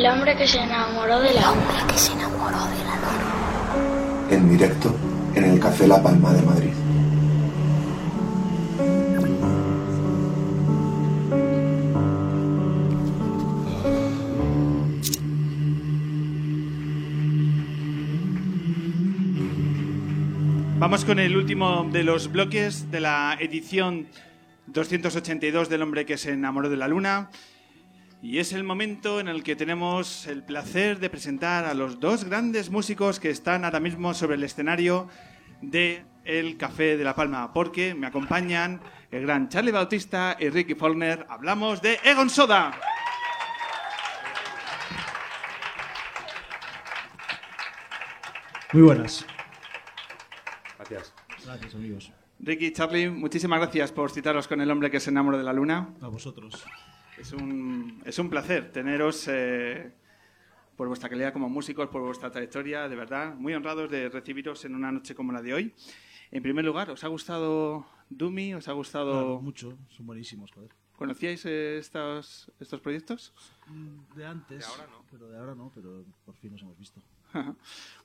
El hombre que se enamoró de la El hombre que se enamoró de la luna. En directo en el Café La Palma de Madrid. Vamos con el último de los bloques de la edición 282 del hombre que se enamoró de la luna. Y es el momento en el que tenemos el placer de presentar a los dos grandes músicos que están ahora mismo sobre el escenario de El Café de la Palma, porque me acompañan el gran Charlie Bautista y Ricky Faulkner. Hablamos de Egon Soda. Muy buenas. Gracias. Gracias, amigos. Ricky Charlie, muchísimas gracias por citaros con el hombre que se enamoró de la luna. A vosotros. Es un, es un placer teneros eh, por vuestra calidad como músicos, por vuestra trayectoria, de verdad, muy honrados de recibiros en una noche como la de hoy. En primer lugar, ¿os ha gustado Dumi? ¿Os ha gustado...? Claro, mucho. Son buenísimos, joder. ¿Conocíais eh, estos, estos proyectos? De antes. De ahora no. Pero de ahora no, pero por fin nos hemos visto.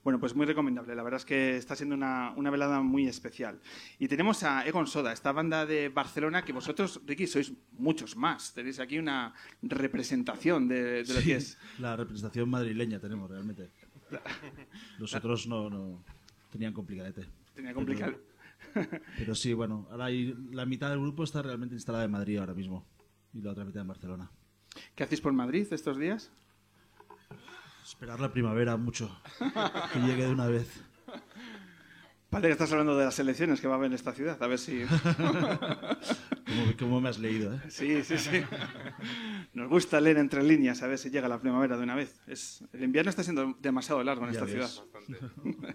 Bueno, pues muy recomendable. La verdad es que está siendo una, una velada muy especial. Y tenemos a Egon Soda, esta banda de Barcelona que vosotros, Ricky, sois muchos más. Tenéis aquí una representación de, de lo que es. La representación madrileña tenemos realmente. Los otros no, no tenían complicadete. Tenía complicado. Pero sí, bueno, ahora hay, la mitad del grupo está realmente instalada en Madrid ahora mismo y la otra mitad en Barcelona. ¿Qué hacéis por Madrid estos días? Esperar la primavera mucho, que llegue de una vez. Parece que estás hablando de las elecciones que va a haber en esta ciudad. A ver si. Como, como me has leído, ¿eh? Sí, sí, sí. Nos gusta leer entre líneas a ver si llega la primavera de una vez. Es... El invierno está siendo demasiado largo en Ya esta ves. ciudad.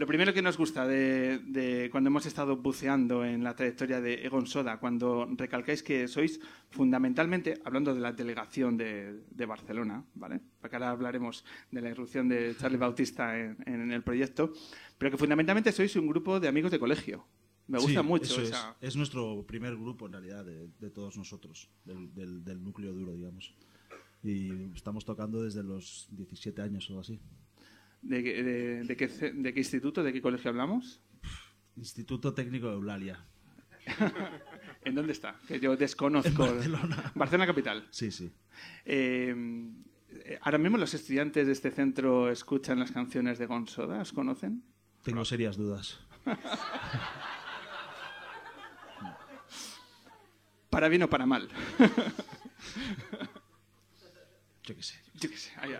Lo primero que nos gusta de, de cuando hemos estado buceando en la trayectoria de Egon Soda, cuando recalcáis que sois fundamentalmente, hablando de la delegación de, de Barcelona, ¿vale? Porque ahora hablaremos de la irrupción de Charlie Bautista en, en el proyecto, pero que fundamentalmente sois un grupo de amigos de colegio. Me gusta Sí, mucho eso esa... es. Es nuestro primer grupo, en realidad, de, de todos nosotros, del, del- del núcleo duro, digamos. Y estamos tocando desde los 17 años o así. ¿De, qué- de- de qué, ce- ¿De qué instituto, de qué colegio hablamos? Instituto Técnico de Eulalia. ¿En dónde está? Que yo desconozco. En Barcelona. Barcelona capital. Sí, sí. Eh, ahora mismo los estudiantes de este centro escuchan las canciones de Gonsoda, ¿os conocen? Tengo serias dudas. Para bien o para mal. Yo qué sé. Yo qué sé, ahí,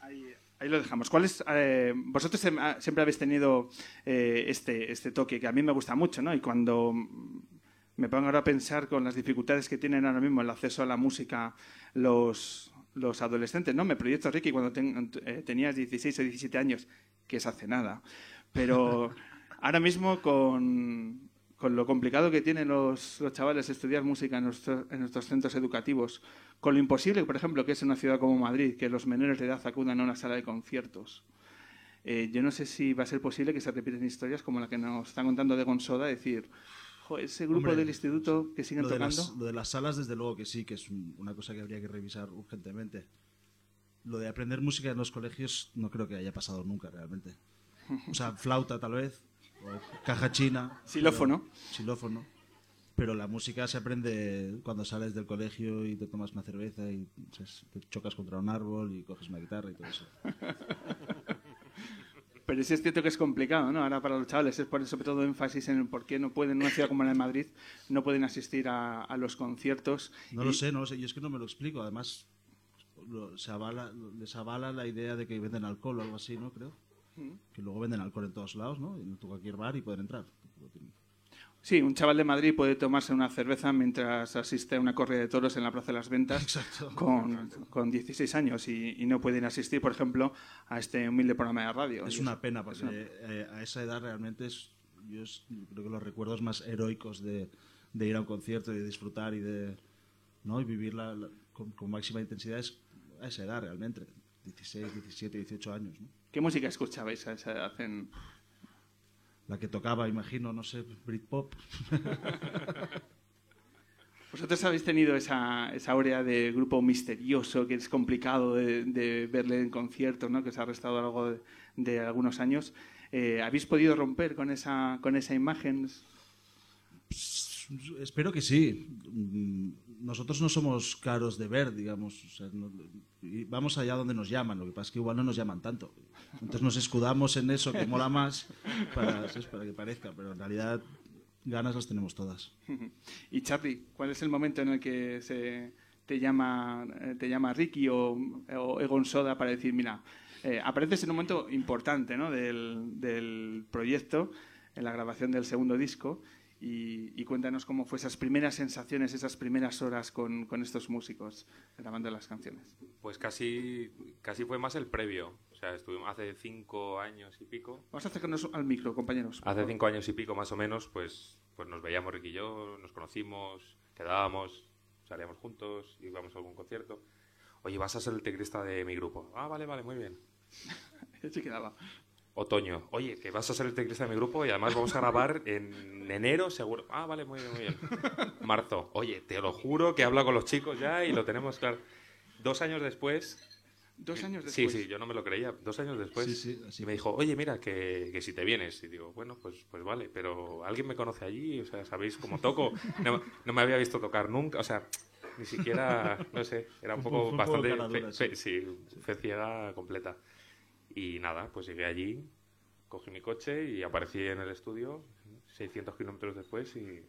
ahí- ahí- lo dejamos. ¿Cuál es, eh, vosotros sem- ah, siempre habéis tenido eh, este, este toque que a mí me gusta mucho, ¿no? Y cuando me pongo ahora a pensar con las dificultades que tienen ahora mismo el acceso a la música los, los adolescentes, ¿no? Me proyecto, Ricky, cuando ten- eh, tenías 16 o 17 años, que es hace nada. Pero ahora mismo con, con lo complicado que tienen los, los chavales estudiar música en, nuestro- en nuestros centros educativos, con lo imposible, por ejemplo, que es en una ciudad como Madrid, que los menores de edad acudan a una sala de conciertos. Eh, yo no sé si va a ser posible que se repiten historias como la que nos están contando de Gonsoda, decir, "Jo, ese grupo Hombre, del instituto que siguen Lo de, tocando. las, lo de las salas, desde luego que sí, que es un- una cosa que habría que revisar urgentemente. Lo de aprender música en los colegios no creo que haya pasado nunca realmente. O sea, flauta tal vez, caja china. Xilófono. pero- xilófono. Pero la música se aprende cuando sales del colegio y te tomas una cerveza y te chocas contra un árbol y coges una guitarra y todo eso. Pero sí es cierto que es complicado, ¿no? Ahora para los chavales es por sobre todo énfasis en el por qué no pueden, en una ciudad como la de Madrid, no pueden asistir a, a los conciertos. No Y- lo sé, no lo sé. Y es que no me lo explico. Además, lo- se avala, les avala la idea de que venden alcohol o algo así, ¿no? Creo. Que luego venden alcohol en todos lados, ¿no? En cualquier bar y pueden entrar. Sí, un chaval de Madrid puede tomarse una cerveza mientras asiste a una corrida de toros en la Plaza de las Ventas con, con 16 años y, y no pueden asistir, por ejemplo, a este humilde programa de radio. Es una pena, es porque una- eh, a esa edad realmente es, yo es- creo que los recuerdos más heroicos de, de ir a un concierto y de disfrutar y de ¿no? y vivirla la- con, con máxima intensidad es a esa edad realmente, 16, 17, 18 años. ¿no? ¿Qué música escuchabais a esa edad? en- La que tocaba, imagino, no sé, Britpop. Vosotros habéis tenido esa, esa aurea de grupo misterioso que es complicado de, de verle en concierto, ¿no? que os ha restado a lo largo de, de algunos años. Eh, ¿Habéis podido romper con esa, con esa imagen? Espero que sí. Mm, Nosotros no somos caros de ver, digamos. o sea, no- vamos allá donde nos llaman. Lo que pasa es que igual no nos llaman tanto. Entonces nos escudamos en eso que mola más para, para que parezca. Pero en realidad ganas las tenemos todas. Y Charlie, ¿cuál es el momento en el que se te llama, eh, te llama Ricky o, o Egon Soda para decir, mira, eh, apareces en un momento importante ¿no? del, del proyecto, en la grabación del segundo disco, y, y cuéntanos cómo fue esas primeras sensaciones, esas primeras horas con, con estos músicos grabando las canciones. Pues casi, casi fue más el previo. O sea, estuvimos hace cinco años y pico. Vamos a acercarnos al micro, compañeros. Hace cinco años y pico más o menos, pues, pues nos veíamos Ricky y yo, nos conocimos, quedábamos, salíamos juntos, íbamos a algún concierto. Oye, vas a ser el teclista de mi grupo. Ah, vale, vale, muy bien. Se quedaba. Otoño. Oye, que vas a ser el teclista de mi grupo y además vamos a grabar en enero seguro. Ah, vale, muy bien, muy bien. Marzo. Oye, te lo juro que hablo con los chicos ya y lo tenemos claro. Dos años después. Dos años Sí, después. sí, yo no me lo creía. Dos años después. Sí, sí, así me dijo, oye, mira, que, que si te vienes. Y digo, bueno, pues, pues vale, pero ¿alguien me conoce allí? O sea, ¿sabéis cómo toco? No, no me había visto tocar nunca. O sea, ni siquiera, no sé, era un poco un bastante fe- fe- sí, fe ciega completa. Y nada, pues llegué allí, cogí mi coche y aparecí en el estudio 600 kilómetros después y,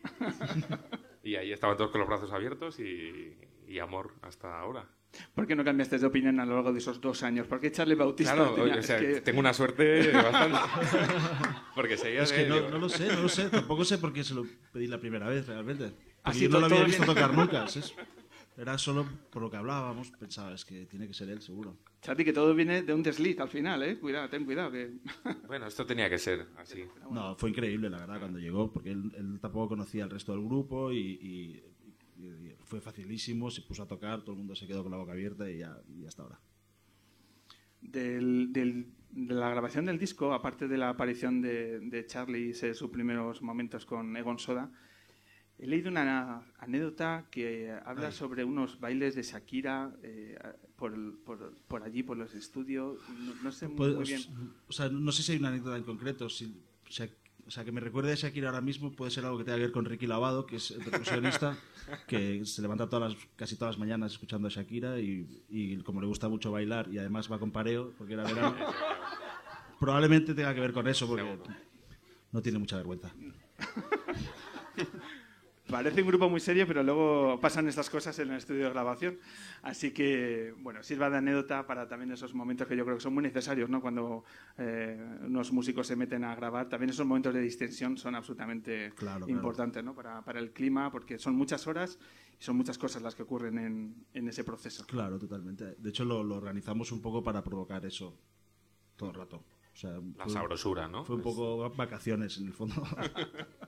y ahí estaban todos con los brazos abiertos y, y amor hasta ahora. ¿Por qué no cambiaste de opinión a lo largo de esos dos años? ¿Por qué Charlie Bautista Claro, tenía- oye, o sea, es que- tengo una suerte bastante. Porque seguía Es que de- no, digo, no lo sé, no lo sé. Tampoco sé por qué se lo pedí la primera vez, realmente. Porque Así yo no lo había visto bien. tocar nunca. ¿sabes? Era solo por lo que hablábamos. Pensaba, es que tiene que ser él, seguro. Charlie, que todo viene de un desliz al final, ¿eh? Cuidado, ten cuidado. Que... Bueno, esto tenía que ser así. No, fue increíble, la verdad, cuando llegó, porque él, él tampoco conocía al resto del grupo y, y- y- y fue facilísimo, se puso a tocar, todo el mundo se quedó con la boca abierta y ya, y hasta ahora. Del, del- de la grabación del disco, aparte de la aparición de, de Charlie y sus primeros momentos con Egon Soda, he leído una anécdota que habla sobre unos bailes de Shakira eh, por, por- por allí, por los estudios. No, no sé muy, muy bien. O sea, no sé si hay una anécdota en concreto. Si, o, sea, que me recuerde a Shakira ahora mismo puede ser algo que tenga que ver con Ricky Lavado, que es el percusionista, que se levanta todas las, casi todas las mañanas escuchando a Shakira y, y como le gusta mucho bailar y además va con pareo, porque era verano, probablemente tenga que ver con eso, porque no tiene mucha vergüenza. Parece un grupo muy serio, pero luego pasan estas cosas en el estudio de grabación. Así que, bueno, sirva de anécdota para también esos momentos que yo creo que son muy necesarios, ¿no? Cuando eh, unos músicos se meten a grabar, también esos momentos de distensión son absolutamente Claro, claro. importantes, ¿no? Para, para el clima, porque son muchas horas y son muchas cosas las que ocurren en, en ese proceso. Claro, totalmente. De hecho, lo, lo organizamos un poco para provocar eso todo el rato. O sea, La fue- sabrosura, ¿no? Fue un Pues- poco vacaciones, en el fondo.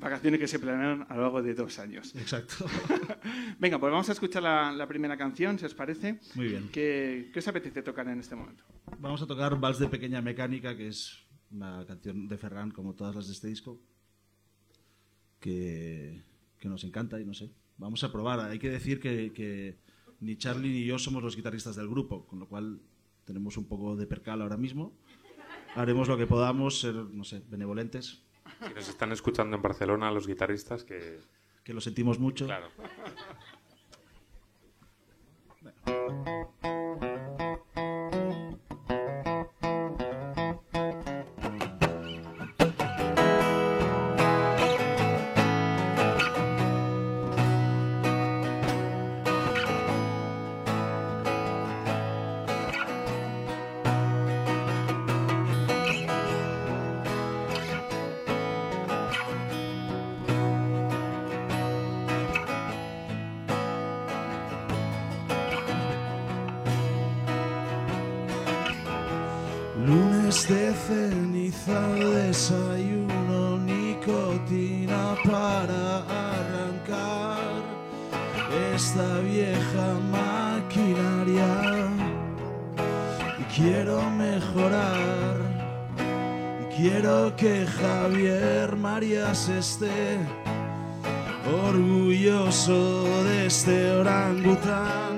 Vacaciones que se planearon a lo largo de dos años. Exacto. Venga, pues vamos a escuchar la, la primera canción, si os parece. Muy bien. ¿Qué, ¿Qué os apetece tocar en este momento? Vamos a tocar Vals de Pequeña Mecánica, que es una canción de Ferran, como todas las de este disco, que, que nos encanta y no sé. Vamos a probar. Hay que decir que, que ni Charlie ni yo somos los guitarristas del grupo, con lo cual tenemos un poco de percal ahora mismo. Haremos lo que podamos, ser, no sé, benevolentes, Si nos están escuchando en Barcelona los guitarristas, que. que lo sentimos mucho. Claro. Ceniza, desayuno, nicotina para arrancar esta vieja maquinaria. Y quiero mejorar, y quiero que Javier Marías esté orgulloso de este orangután,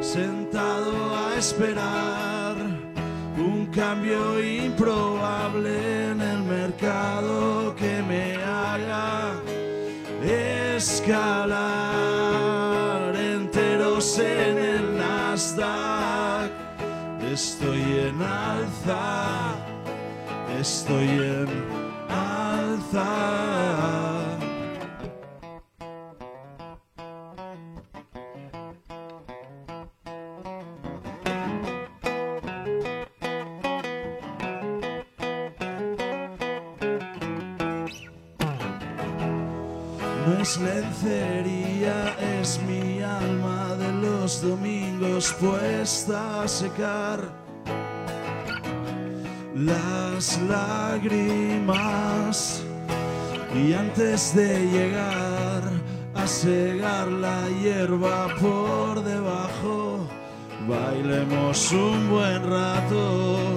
sentado a esperar cambio improbable en el mercado que me haga escalar enteros en el Nasdaq. Estoy en alza, estoy en lencería, es mi alma de los domingos puesta a secar las lágrimas. Y antes de llegar a segar la hierba por debajo, bailemos un buen rato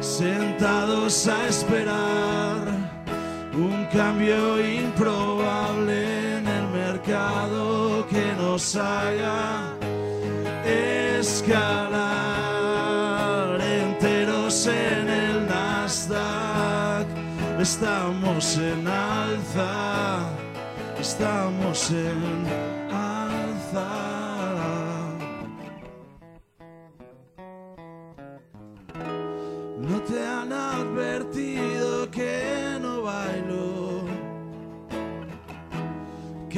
sentados a esperar un cambio improbable en el mercado que nos haga escalar enteros en el Nasdaq. Estamos en alza, estamos en alza.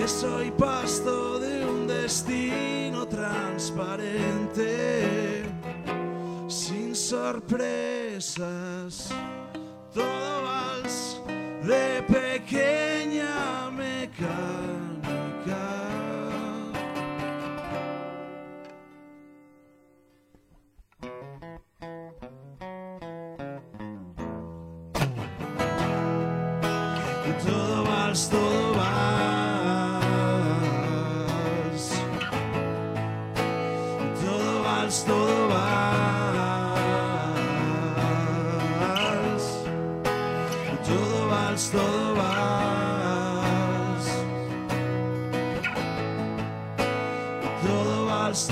Soy pasto de un destino transparente, sin sorpresas, todo Todo vals, todo vals. Todo vals,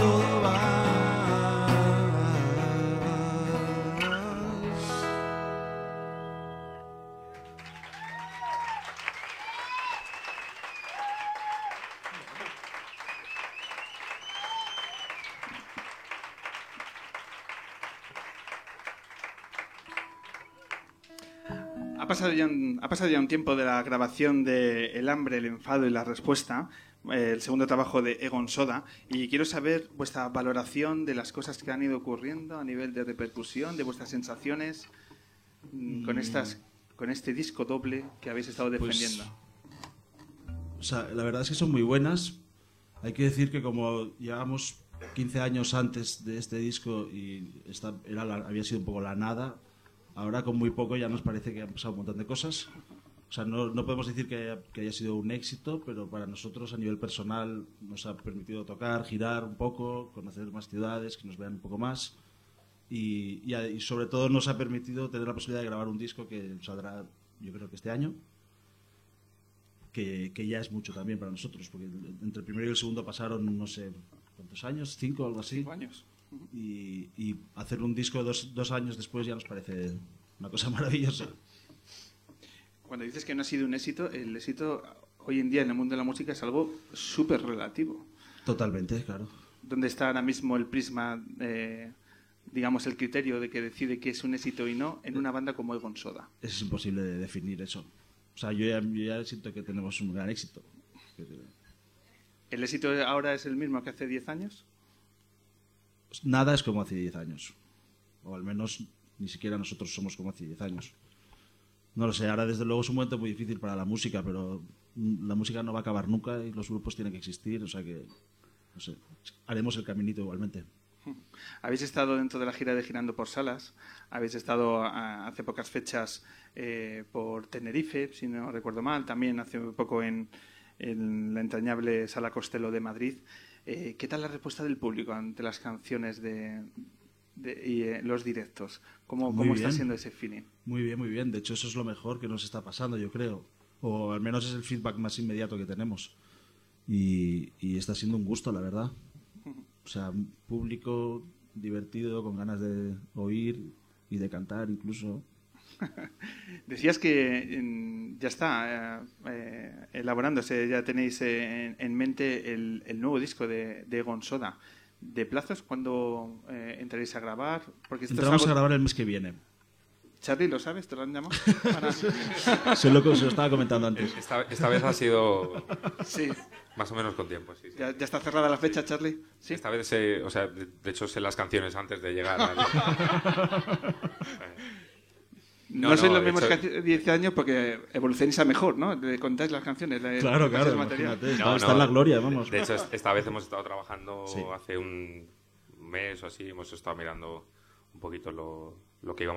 pasado, ya un, ha pasado ya un tiempo de la grabación de El hambre, el enfado y la respuesta, eh, el segundo trabajo de Egon Soda, y quiero saber vuestra valoración de las cosas que han ido ocurriendo a nivel de repercusión, de vuestras sensaciones mm, con, estas, con este disco doble que habéis estado Pues, defendiendo. O sea, la verdad es que son muy buenas. Hay que decir que como llevamos 15 años antes de este disco y esta era la- había sido un poco la nada, ahora con muy poco ya nos parece que han pasado un montón de cosas. O sea, no, no podemos decir que haya, que haya sido un éxito, pero para nosotros a nivel personal nos ha permitido tocar, girar un poco, conocer más ciudades, que nos vean un poco más. Y, y y sobre todo nos ha permitido tener la posibilidad de grabar un disco que saldrá, yo creo que este año, que, que ya es mucho también para nosotros, porque entre el primero y el segundo pasaron, no sé, ¿cuántos años? ¿Cinco o algo así? Cinco años. Y, y hacer un disco dos, dos años después ya nos parece una cosa maravillosa. Cuando dices que no ha sido un éxito, el éxito hoy en día en el mundo de la música es algo súper relativo. Totalmente, claro. ¿Dónde está ahora mismo el prisma, eh, digamos, el criterio de que decide qué es un éxito y no en una banda como Egon Soda? Es imposible de definir eso. O sea, yo ya, yo ya siento que tenemos un gran éxito. ¿El éxito ahora es el mismo que hace 10 años? Nada es como hace 10 años. O al menos ni siquiera nosotros somos como hace 10 años. No lo sé, ahora desde luego es un momento muy difícil para la música, pero mm, la música no va a acabar nunca y los grupos tienen que existir, o sea que, no sé, haremos el caminito igualmente. Habéis estado dentro de la gira de Girando por Salas, habéis estado hace pocas fechas eh, por Tenerife, si no recuerdo mal, también hace poco en, en la entrañable Sala Costello de Madrid. Eh, ¿Qué tal la respuesta del público ante las canciones de, de- y eh, los directos? ¿Cómo, Muy cómo está siendo ese feeling? Muy bien, muy bien. De hecho, eso es lo mejor que nos está pasando, yo creo. O al menos es el feedback más inmediato que tenemos. Y, y está siendo un gusto, la verdad. O sea, un público divertido, con ganas de oír y de cantar incluso. Decías que ya está eh, eh, elaborándose, ya tenéis eh, en, en mente el, el nuevo disco de, de Egon Soda. ¿De plazos cuándo eh, entraréis a grabar? Porque esto es Entramos a grabar el mes que viene. Charlie, ¿lo sabes? ¿Te lo han llamado? Para- Se lo, se lo estaba comentando antes. Esta, esta vez ha sido Sí. más o menos con tiempo, sí. sí. ¿Ya, ya está cerrada la fecha, Charlie? Sí. Esta vez, sé- o sea, de, de hecho sé las canciones antes de llegar. No, No, sois no, los de mismos hecho- que hace 10 años porque evolucionáis a mejor, ¿no? Le contáis las canciones. le- Claro, claro, material. No, está no, en la gloria, vamos. De hecho, es- esta vez hemos estado trabajando Sí. hace un mes o así, hemos estado mirando un poquito lo, lo que íbamos